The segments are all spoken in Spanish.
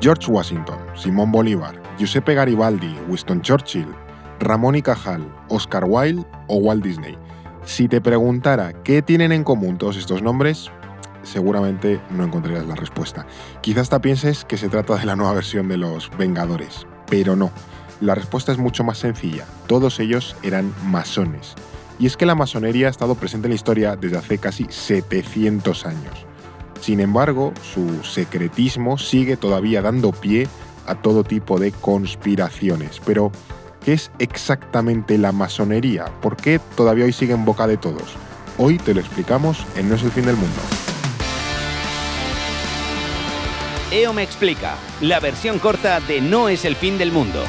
George Washington, Simón Bolívar, Giuseppe Garibaldi, Winston Churchill, Ramón y Cajal, Oscar Wilde o Walt Disney. Si te preguntara qué tienen en común todos estos nombres, seguramente no encontrarías la respuesta. Quizás hasta pienses que se trata de la nueva versión de los Vengadores, pero no. La respuesta es mucho más sencilla. Todos ellos eran masones. Y es que la masonería ha estado presente en la historia desde hace casi 700 años. Sin embargo, su secretismo sigue todavía dando pie a todo tipo de conspiraciones. Pero, ¿qué es exactamente la masonería? ¿Por qué todavía hoy sigue en boca de todos? Hoy te lo explicamos en No es el fin del mundo. EO me explica, la versión corta de No es el fin del mundo.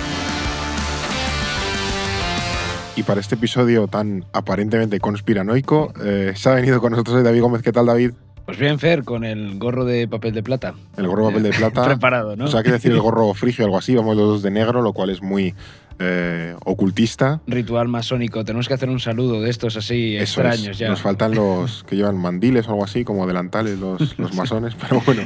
Y para este episodio tan aparentemente conspiranoico, eh, se ha venido con nosotros David Gómez. ¿Qué tal, David? Pues bien, Fer, con el gorro de papel de plata. El gorro de papel de plata. Preparado, ¿no? O sea, quiere decir el gorro frigio o algo así. Vamos los dos de negro, lo cual es muy eh, ocultista. Ritual masónico. Tenemos que hacer un saludo de estos así Eso extraños es. ya. Nos faltan los que llevan mandiles o algo así, como delantales, los, los masones. Pero bueno,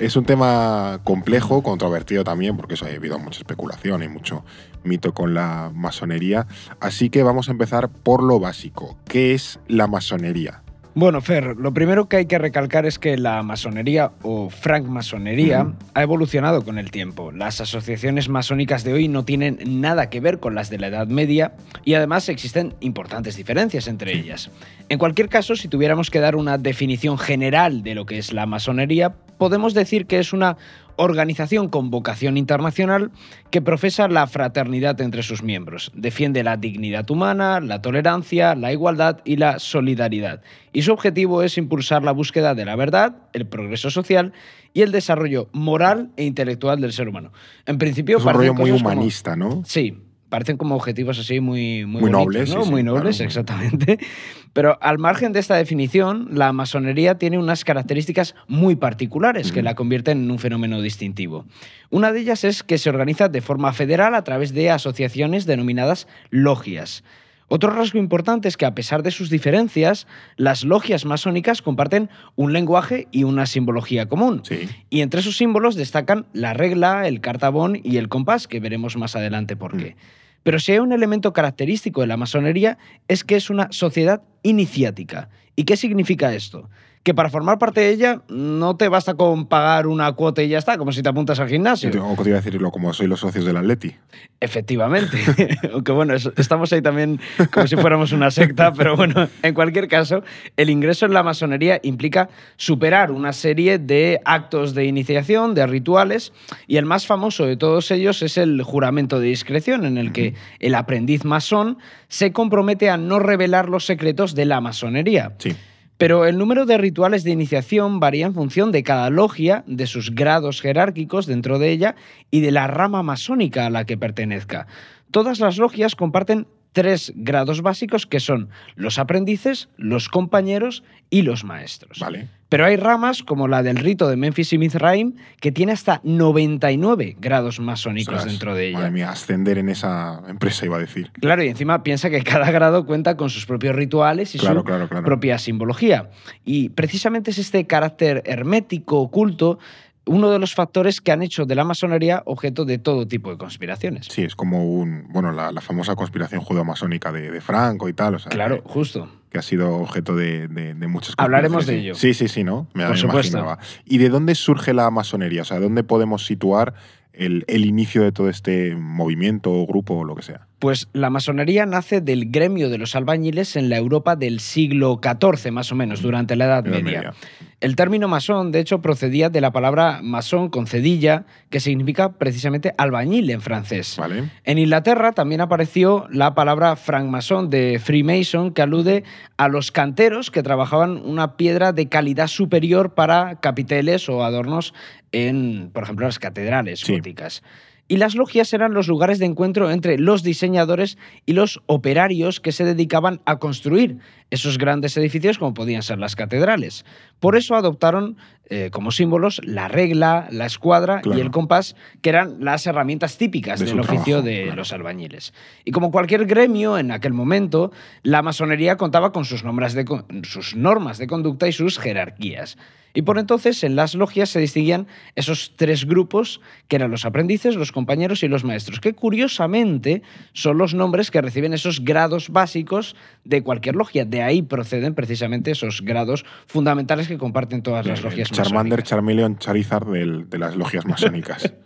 es un tema complejo, controvertido también, porque eso ha habido mucha especulación y mucho mito con la masonería. Así que vamos a empezar por lo básico. ¿Qué es la masonería? Bueno, Fer, lo primero que hay que recalcar es que la masonería o francmasonería ha evolucionado con el tiempo. Las asociaciones masónicas de hoy no tienen nada que ver con las de la Edad Media y además existen importantes diferencias entre ellas. En cualquier caso, si tuviéramos que dar una definición general de lo que es la masonería, podemos decir que es una organización con vocación internacional que profesa la fraternidad entre sus miembros, defiende la dignidad humana, la tolerancia, la igualdad y la solidaridad. Y su objetivo es impulsar la búsqueda de la verdad, el progreso social y el desarrollo moral e intelectual del ser humano. En principio, Es un rollo muy como- humanista, ¿no? Sí, parecen como objetivos así muy, muy, Muy bonitos, nobles, ¿no? sí, sí, muy nobles, claro. exactamente. Pero al margen de esta definición, la masonería tiene unas características muy particulares que la convierten en un fenómeno distintivo. Una de ellas es que se organiza de forma federal a través de asociaciones denominadas logias. Otro rasgo importante es que a pesar de sus diferencias, las logias masónicas comparten un lenguaje y una simbología común. Sí. Y entre esos símbolos destacan la regla, el cartabón y el compás, que veremos más adelante por qué. Pero si hay un elemento característico de la masonería es que es una sociedad iniciática. ¿Y qué significa esto? Que para formar parte de ella no te basta con pagar una cuota y ya está, como si te apuntas al gimnasio. Yo tengo- te iba a decirlo como soy los socios del Atleti. Efectivamente. Aunque bueno, es- estamos ahí también como si fuéramos una secta, pero bueno, en cualquier caso, el ingreso en la masonería implica superar una serie de actos de iniciación, de rituales, y el más famoso de todos ellos es el juramento de discreción, en el que el aprendiz masón se compromete a no revelar los secretos de la masonería. Sí. Pero el número de rituales de iniciación varía en función de cada logia, de sus grados jerárquicos dentro de ella y de la rama masónica a la que pertenezca. Todas las logias comparten tres grados básicos que son los aprendices, los compañeros y los maestros. Vale. Pero hay ramas como la del rito de Memphis y Mizraim que tiene hasta 99 grados masónicos dentro de ella. Madre mía, ascender en esa empresa iba a decir. Claro, y encima piensa que cada grado cuenta con sus propios rituales y Claro, su claro, claro. propia simbología. Y precisamente es este carácter hermético, oculto, uno de los factores que han hecho de la masonería objeto de todo tipo de conspiraciones. Sí, es como un, bueno, la, la famosa conspiración judeo-masónica de, de Franco y tal. O sea, Claro, que, justo. que ha sido objeto de, de, de muchas Hablaremos de ello. Sí, sí, sí, ¿no? Me, Por me supuesto. imaginaba. ¿Y de dónde surge la masonería? O sea, ¿dónde podemos situar el, el inicio de todo este movimiento o grupo o lo que sea? Pues la masonería nace del gremio de los albañiles en la Europa del siglo XIV, más o menos, durante la Edad, Media. Media. El término masón, de hecho, procedía de la palabra masón con cedilla, que significa precisamente albañil en francés. ¿Vale? En Inglaterra también apareció la palabra francmasón de Freemason, que alude a los canteros que trabajaban una piedra de calidad superior para capiteles o adornos en, por ejemplo, las catedrales Sí. góticas. Y las logias eran los lugares de encuentro entre los diseñadores y los operarios que se dedicaban a construir esos grandes edificios como podían ser las catedrales. Por eso adoptaron eh, como símbolos la regla, la escuadra Claro. y el compás, que eran las herramientas típicas De del oficio trabajo, de claro. los albañiles. Y como cualquier gremio en aquel momento, la masonería contaba con sus, de, con- sus normas de conducta y sus jerarquías. Y por entonces en las logias se distinguían esos tres grupos, que eran los aprendices, los compañeros y los maestros, que curiosamente son los nombres que reciben esos grados básicos de cualquier logia. De ahí proceden precisamente esos grados fundamentales que comparten todas las logias Charmander, masónicas. Charmeleon, Charizard del- de las logias masónicas.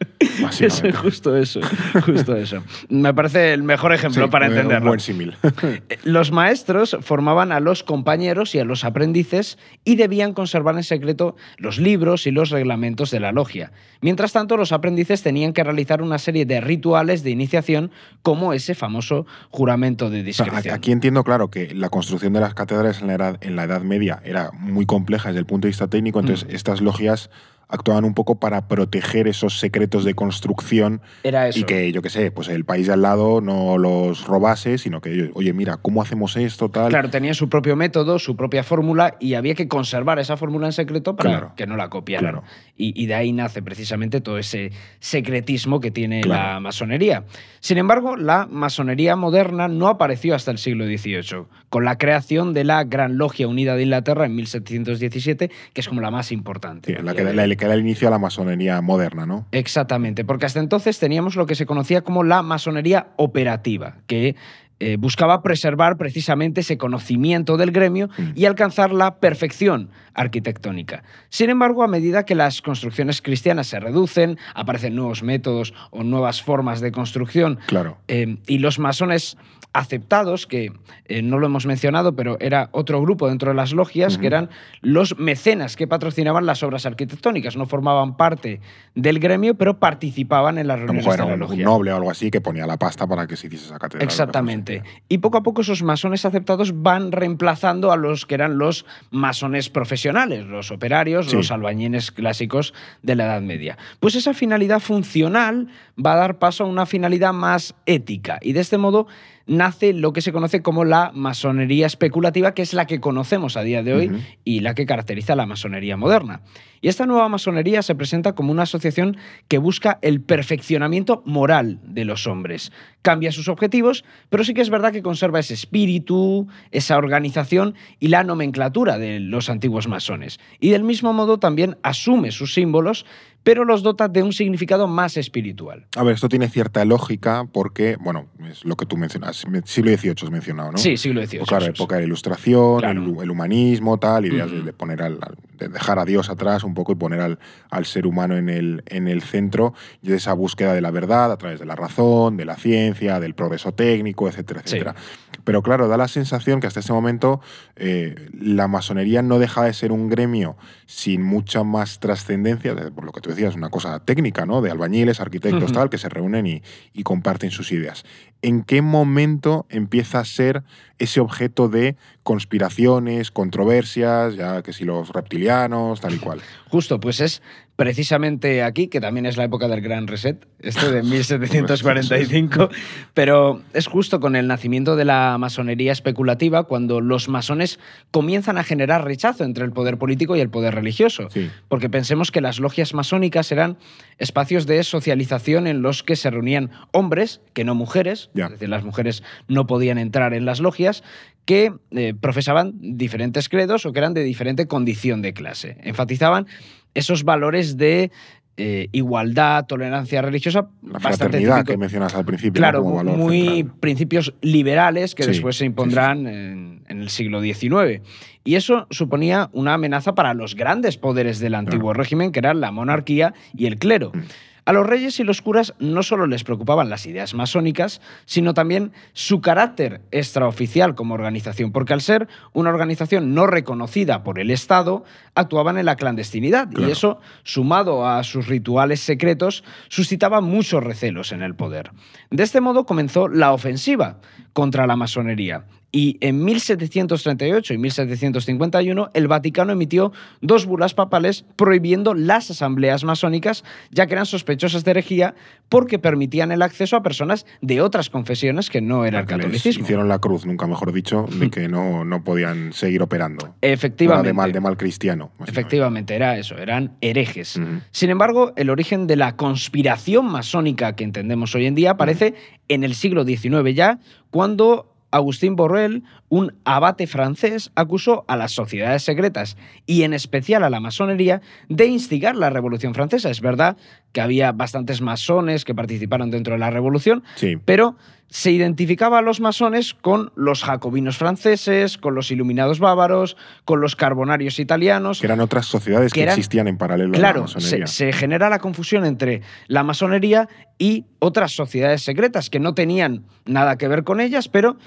Eso, justo eso, justo eso. Me parece el mejor ejemplo Sí, para un entenderlo. buen símil. Eh, Los maestros formaban a los compañeros y a los aprendices y debían conservar en secreto los libros y los reglamentos de la logia. Mientras tanto, los aprendices tenían que realizar una serie de rituales de iniciación como ese famoso juramento de O sea, discreción. Aquí entiendo, claro, que la construcción de las catedrales en la, edad, en la Edad Media era muy compleja desde el punto de vista técnico, entonces Mm. estas logias actuaban un poco para proteger esos secretos de construcción Era eso. y que, yo qué sé, pues el país de al lado no los robase, sino que, oye, mira, ¿cómo hacemos esto? Tal. Claro, tenían su propio método, su propia fórmula y había que conservar esa fórmula en secreto para Claro. que no la copiaran. Claro. Y, y de ahí nace precisamente todo ese secretismo que tiene Claro. la masonería. Sin embargo, la masonería moderna no apareció hasta el siglo XVIII, con la creación de la Gran Logia Unida de Inglaterra en 1717, que es como la más importante. Sí, la que, la que era el inicio a la masonería moderna, ¿no? Exactamente, porque hasta entonces teníamos lo que se conocía como la masonería operativa, que eh, buscaba preservar precisamente ese conocimiento del gremio Mm. y alcanzar la perfección arquitectónica. Sin embargo, a medida que las construcciones cristianas se reducen, aparecen nuevos métodos o nuevas formas de construcción, Claro. eh, y los masones aceptados, que eh, no lo hemos mencionado, pero era otro grupo dentro de las logias, que eran los mecenas que patrocinaban las obras arquitectónicas. No formaban parte del gremio, pero participaban en las A lo reuniones mejor de era la un, un logia. noble o algo así que ponía la pasta para que se hiciese esa catedral. Exactamente. Y poco a poco esos masones aceptados van reemplazando a los que eran los masones profesionales, los operarios, Sí. los albañiles clásicos de la Edad Media. Pues esa finalidad funcional va a dar paso a una finalidad más ética y de este modo nace lo que se conoce como la masonería especulativa, que es la que conocemos a día de hoy y la que caracteriza a la masonería moderna. Y esta nueva masonería se presenta como una asociación que busca el perfeccionamiento moral de los hombres. Cambia sus objetivos, pero sí que es verdad que conserva ese espíritu, esa organización y la nomenclatura de los antiguos masones. Y del mismo modo también asume sus símbolos, pero los dota de un significado más espiritual. A ver, esto tiene cierta lógica porque, bueno, es lo que tú mencionas. Siglo XVIII has mencionado, ¿no? Sí, siglo XVIII. Pues claro, época de la ilustración, Claro. el, el humanismo, tal, ideas de, poner al, de dejar a Dios atrás un poco y poner al, al ser humano en el, en el centro y de esa búsqueda de la verdad a través de la razón, de la ciencia, del progreso técnico, etcétera, Sí. etcétera. Pero claro, da la sensación que hasta ese momento eh, la masonería no deja de ser un gremio sin mucha más trascendencia, de- por lo que tú decías, una cosa técnica, ¿no? De albañiles, arquitectos, tal, que se reúnen y, y comparten sus ideas. ¿En qué momento empieza a ser ese objeto de conspiraciones, controversias, ya que si los reptilianos, tal y cual? Justo, pues es precisamente aquí, que también es la época del Gran Reset, este de 1745, pero es justo con el nacimiento de la masonería especulativa cuando los masones comienzan a generar rechazo entre el poder político y el poder religioso. Sí. Porque pensemos que las logias masónicas eran espacios de socialización en los que se reunían hombres, que no mujeres, Ya. es decir, las mujeres no podían entrar en las logias, que eh, profesaban diferentes credos o que eran de diferente condición de clase. Enfatizaban esos valores de eh, igualdad, tolerancia religiosa, La fraternidad que mencionas al principio. Claro, ¿no? Como valor muy central. principios liberales que Sí, después se sí, impondrán En, en el siglo XIX. Y eso suponía una amenaza para los grandes poderes del antiguo régimen, que eran la monarquía y el clero. Mm. A los reyes y los curas no solo les preocupaban las ideas masónicas, sino también su carácter extraoficial como organización, porque al ser una organización no reconocida por el Estado, actuaban en la clandestinidad. Claro. Y eso, sumado a sus rituales secretos, suscitaba muchos recelos en el poder. De este modo comenzó la ofensiva contra la masonería. Y en 1738 y 1751 el Vaticano emitió dos bulas papales prohibiendo las asambleas masónicas, ya que eran sospechosas de herejía porque permitían el acceso a personas de otras confesiones que no era el les catolicismo. hicieron la cruz, nunca mejor dicho, de que no, no podían seguir operando. Era Efectivamente. de mal, de mal cristiano. Efectivamente, era eso, eran herejes. Sin embargo, el origen de la conspiración masónica que entendemos hoy en día aparece en el siglo XIX ya, cuando Agustín Borrell, un abate francés, acusó a las sociedades secretas y en especial a la masonería de instigar la Revolución Francesa. Es verdad que había bastantes masones que participaron dentro de la Revolución, Sí. pero se identificaba a los masones con los jacobinos franceses, con los iluminados bávaros, con los carbonarios italianos. Que eran otras sociedades que, que eran- existían en paralelo a la Claro, se, masonería. se genera la confusión entre la masonería y otras sociedades secretas que no tenían nada que ver con ellas, pero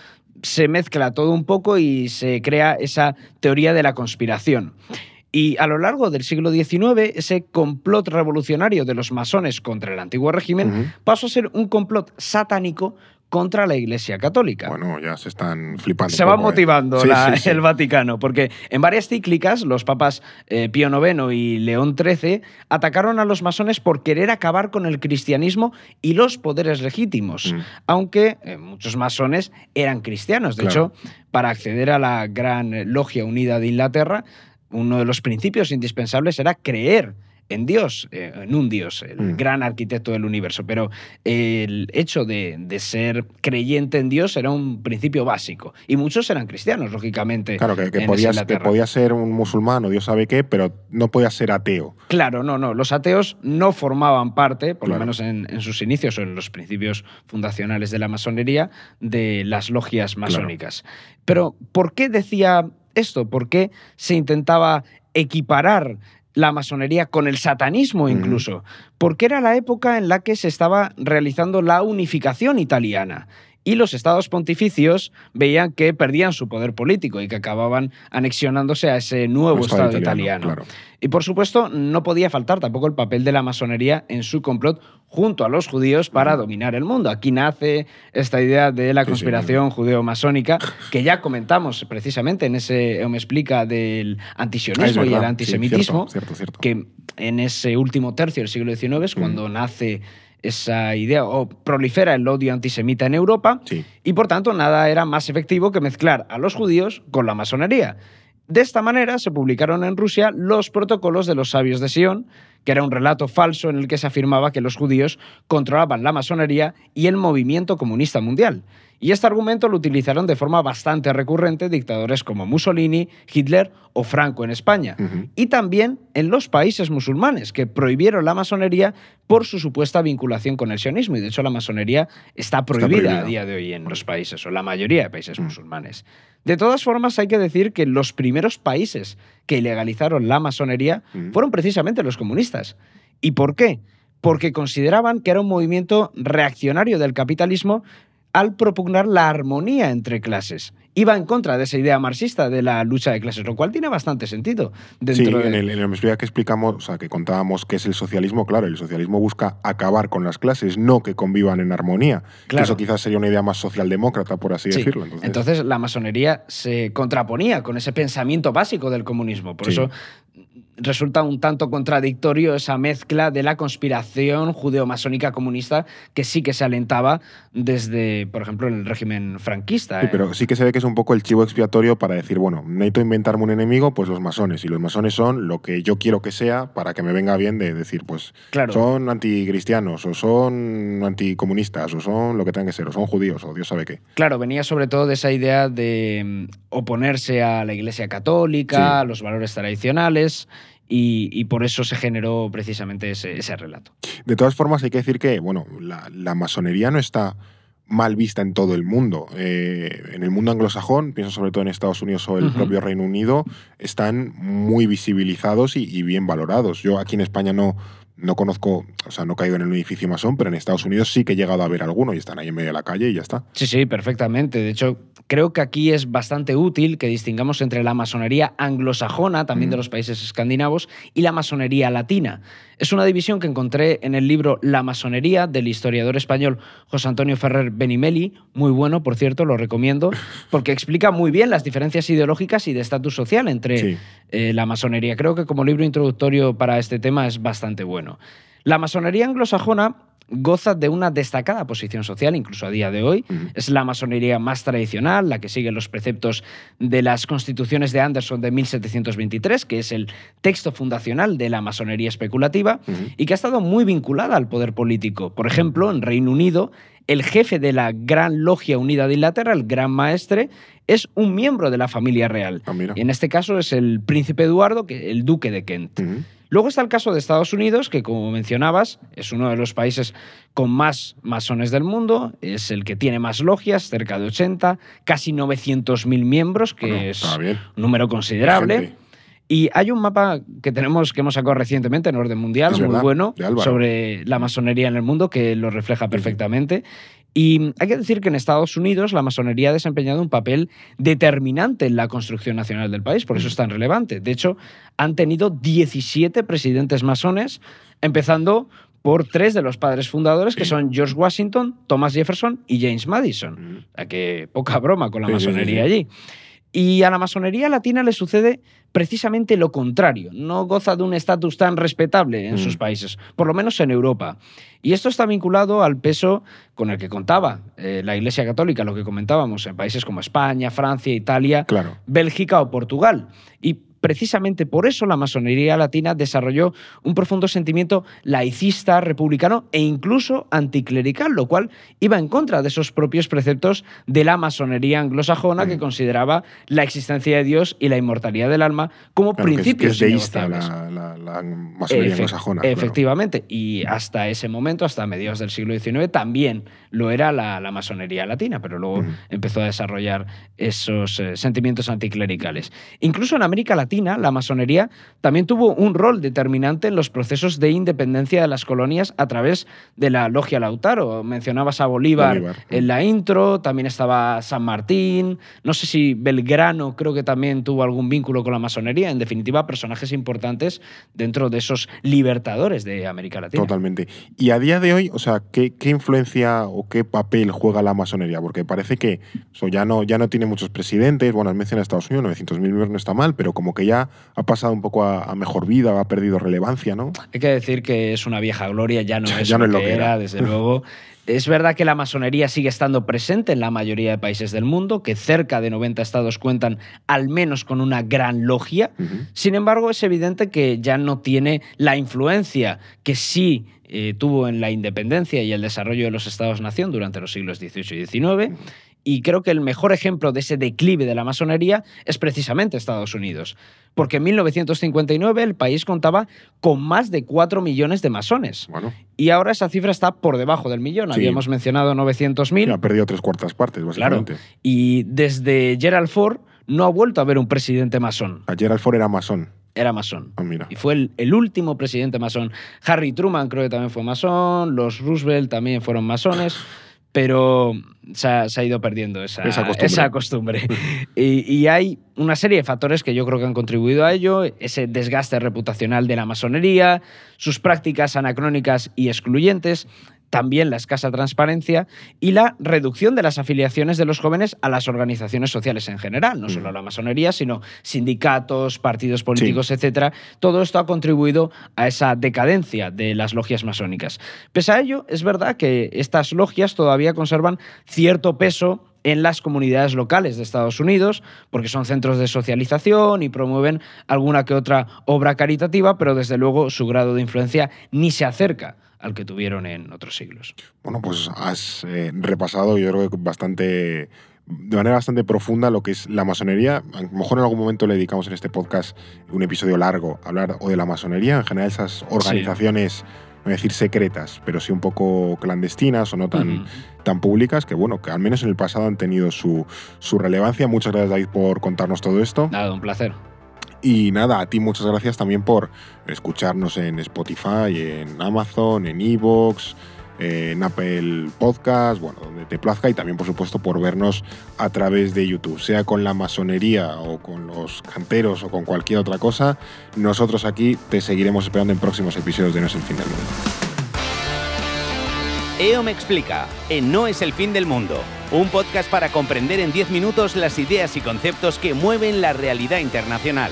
se mezcla todo un poco y se crea esa teoría de la conspiración. Y a lo largo del siglo XIX, ese complot revolucionario de los masones contra el antiguo régimen pasó a ser un complot satánico contra la Iglesia Católica. Bueno, ya se están flipando. Se va ¿eh? motivando Sí, la- sí, sí. el Vaticano, porque en varias cíclicas los papas eh, Pío IX y León XIII atacaron a los masones por querer acabar con el cristianismo y los poderes legítimos, Mm. aunque eh, muchos masones eran cristianos. De Claro. hecho, para acceder a la Gran Logia Unida de Inglaterra, uno de los principios indispensables era creer en Dios, eh, en un Dios, el Mm. gran arquitecto del universo. Pero el hecho de, de ser creyente en Dios era un principio básico. Y muchos eran cristianos, lógicamente. Claro, que, que podías, podías ser un musulmán o Dios sabe qué, pero no podías ser ateo. Claro, no, no. Los ateos no formaban parte, por lo Claro. menos en, en sus inicios o en los principios fundacionales de la masonería, de las logias masónicas. Pero, ¿por qué decía esto? ¿Por qué se intentaba equiparar la masonería con el satanismo incluso? Porque era la época en la que se estaba realizando la unificación italiana. Y los estados pontificios veían que perdían su poder político y que acababan anexionándose a ese nuevo Estado Estado, italiano. Claro. Y por supuesto, no podía faltar tampoco el papel de la masonería en su complot junto a los judíos para dominar el mundo. Aquí nace esta idea de la Sí, sí, conspiración judeo-masónica que ya comentamos precisamente en ese me explica del Ah, antisionismo y el sí, antisemitismo, cierto, cierto, cierto. que en ese último tercio del siglo XIX es cuando nace esa idea o prolifera el odio antisemita en Europa Sí. y por tanto nada era más efectivo que mezclar a los judíos con la masonería. De esta manera se publicaron en Rusia los protocolos de los sabios de Sion, que era un relato falso en el que se afirmaba que los judíos controlaban la masonería y el movimiento comunista mundial. Y este argumento lo utilizaron de forma bastante recurrente dictadores como Mussolini, Hitler o Franco en España. Y también en los países musulmanes, que prohibieron la masonería por su supuesta vinculación con el sionismo. Y de hecho la masonería está prohibida, prohibida. a día de hoy en los países, o la mayoría de países Mm. musulmanes. De todas formas, hay que decir que los primeros países que ilegalizaron la masonería Mm. fueron precisamente los comunistas. ¿Y por qué? Porque consideraban que era un movimiento reaccionario del capitalismo al propugnar la armonía entre clases. Iba en contra de esa idea marxista de la lucha de clases, lo cual tiene bastante sentido. Sí, de- en el, en el Mesías que explicamos, o sea, que contábamos qué es el socialismo, claro, el socialismo busca acabar con las clases, no que convivan en armonía. Que Claro. Eso quizás sería una idea más socialdemócrata, por así Sí. decirlo. Entonces, Entonces, la masonería se contraponía con ese pensamiento básico del comunismo. Por Sí. eso resulta un tanto contradictorio esa mezcla de la conspiración judeo-masónica comunista que sí que se alentaba desde, por ejemplo, el régimen franquista. Sí, ¿eh? pero sí que se ve que es un poco el chivo expiatorio para decir, bueno, necesito inventarme un enemigo, pues los masones. Y los masones son lo que yo quiero que sea para que me venga bien de decir, pues Claro. son anticristianos, o son anticomunistas, o son lo que tengan que ser, o son judíos, o Dios sabe qué. Claro, venía sobre todo de esa idea de mm, oponerse a la Iglesia Católica, Sí. a los valores tradicionales, y, y por eso se generó precisamente ese, ese relato. De todas formas, hay que decir que, bueno, la, la masonería no está mal vista en todo el mundo. Eh, en el mundo anglosajón, pienso sobre todo en Estados Unidos o el propio Reino Unido, están muy visibilizados y, y bien valorados. Yo aquí en España no, no conozco, o sea, no caigo en el edificio masón, pero en Estados Unidos sí que he llegado a ver alguno y están ahí en medio de la calle y ya está. Sí, sí, perfectamente. De hecho, creo que aquí es bastante útil que distingamos entre la masonería anglosajona, también de Mm. los países escandinavos, y la masonería latina. Es una división que encontré en el libro La masonería del historiador español José Antonio Ferrer Benimeli, muy bueno, por cierto, lo recomiendo, porque explica muy bien las diferencias ideológicas y de estatus social entre Sí. eh, la masonería. Creo que como libro introductorio para este tema es bastante bueno. La masonería anglosajona goza de una destacada posición social, incluso a día de hoy. Es la masonería más tradicional, la que sigue los preceptos de las constituciones de Anderson de 1723, que es el texto fundacional de la masonería especulativa, y que ha estado muy vinculada al poder político. Por ejemplo, en Reino Unido, el jefe de la Gran Logia Unida de Inglaterra, el Gran Maestre, es un miembro de la familia real. Ah. Y en este caso es el príncipe Eduardo, el duque de Kent. Luego está el caso de Estados Unidos, que como mencionabas, es uno de los países con más masones del mundo, es el que tiene más logias, cerca de 80, casi 900.000 miembros, que Bueno, es bien. un número considerable. Y hay un mapa que tenemos que hemos sacado recientemente en orden mundial, Es muy verdad, bueno, sobre la masonería en el mundo, que lo refleja perfectamente. Y hay que decir que en Estados Unidos la masonería ha desempeñado un papel determinante en la construcción nacional del país, por eso es tan relevante. De hecho, han tenido 17 presidentes masones, empezando por tres de los padres fundadores, que son George Washington, Thomas Jefferson y James Madison. O sea que poca broma con la masonería allí. Y a la masonería latina le sucede precisamente lo contrario. No goza de un estatus tan respetable en Mm. sus países, por lo menos en Europa. Y esto está vinculado al peso con el que contaba eh, la Iglesia Católica, lo que comentábamos, en países como España, Francia, Italia, Claro. Bélgica o Portugal. Y precisamente por eso la masonería latina desarrolló un profundo sentimiento laicista, republicano e incluso anticlerical, lo cual iba en contra de esos propios preceptos de la masonería anglosajona que Mm. consideraba la existencia de Dios y la inmortalidad del alma como Claro, que es- que principios es deísta innegociables. la, la, la masonería Efe- anglosajona. claro. Efectivamente. Y hasta ese momento, hasta mediados del siglo XIX, también lo era la, la masonería latina, pero luego empezó a desarrollar esos eh, sentimientos anticlericales. Incluso en América Latina, la masonería también tuvo un rol determinante en los procesos de independencia de las colonias a través de la logia Lautaro. Mencionabas a Bolívar, Bolívar. en la intro, también estaba San Martín, no sé si Belgrano creo que también tuvo algún vínculo con la masonería, en definitiva personajes importantes dentro de esos libertadores de América Latina. Totalmente. Y a día de hoy, o sea, ¿qué, qué influencia o qué papel juega la masonería? Porque parece que eso ya, no, ya no tiene muchos presidentes. Bueno, has mencionado Estados Unidos, 900.000 miembros no está mal, pero como que ya ha pasado un poco a, a mejor vida, ha perdido relevancia, ¿no? Hay que decir que es una vieja gloria, ya no es, ya no lo, es lo que que era, era. desde luego. Es verdad que la masonería sigue estando presente en la mayoría de países del mundo, que cerca de 90 estados cuentan al menos con una gran logia. Sin embargo, es evidente que ya no tiene la influencia que sí eh, tuvo en la independencia y el desarrollo de los estados-nación durante los siglos XVIII y XIX. Y creo que el mejor ejemplo de ese declive de la masonería es precisamente Estados Unidos. Porque en 1959 el país contaba con más de 4 millones de masones. Bueno, Y ahora esa cifra está por debajo del millón. Sí. Habíamos mencionado 900.000. ha perdido tres cuartas partes, básicamente. Y desde Gerald Ford no ha vuelto a haber un presidente masón. A Gerald Ford era masón. Era masón. Ah. Y fue el, el último presidente masón. Harry Truman creo que también fue masón, los Roosevelt también fueron masones, pero se ha, se ha ido perdiendo esa, Esa costumbre. esa costumbre. y, y hay una serie de factores que yo creo que han contribuido a ello, ese desgaste reputacional de la masonería, sus prácticas anacrónicas y excluyentes, también la escasa transparencia y la reducción de las afiliaciones de los jóvenes a las organizaciones sociales en general, no solo a la masonería, sino sindicatos, partidos políticos, etcétera. Todo esto ha contribuido a esa decadencia de las logias masónicas. Pese a ello, es verdad que estas logias todavía conservan cierto peso en las comunidades locales de Estados Unidos, porque son centros de socialización y promueven alguna que otra obra caritativa, pero desde luego su grado de influencia ni se acerca al que tuvieron en otros siglos. Bueno, pues has eh, repasado, yo creo que bastante, de manera bastante profunda lo que es la masonería. A lo mejor en algún momento le dedicamos en este podcast un episodio largo a hablar o de la masonería, en general esas organizaciones, no voy a decir secretas, pero sí un poco clandestinas o no tan, tan públicas, que bueno, que al menos en el pasado han tenido su, su relevancia. Muchas gracias David por contarnos todo esto. Nada, un placer. Y nada, a ti muchas gracias también por escucharnos en Spotify, en Amazon, en Evox, en Apple Podcast, bueno, donde te plazca y también por supuesto por vernos a través de YouTube, sea con la masonería o con los canteros o con cualquier otra cosa. Nosotros aquí te seguiremos esperando en próximos episodios de No es el fin del mundo. EO me explica, en No es el fin del mundo, un podcast para comprender en 10 minutos las ideas y conceptos que mueven la realidad internacional.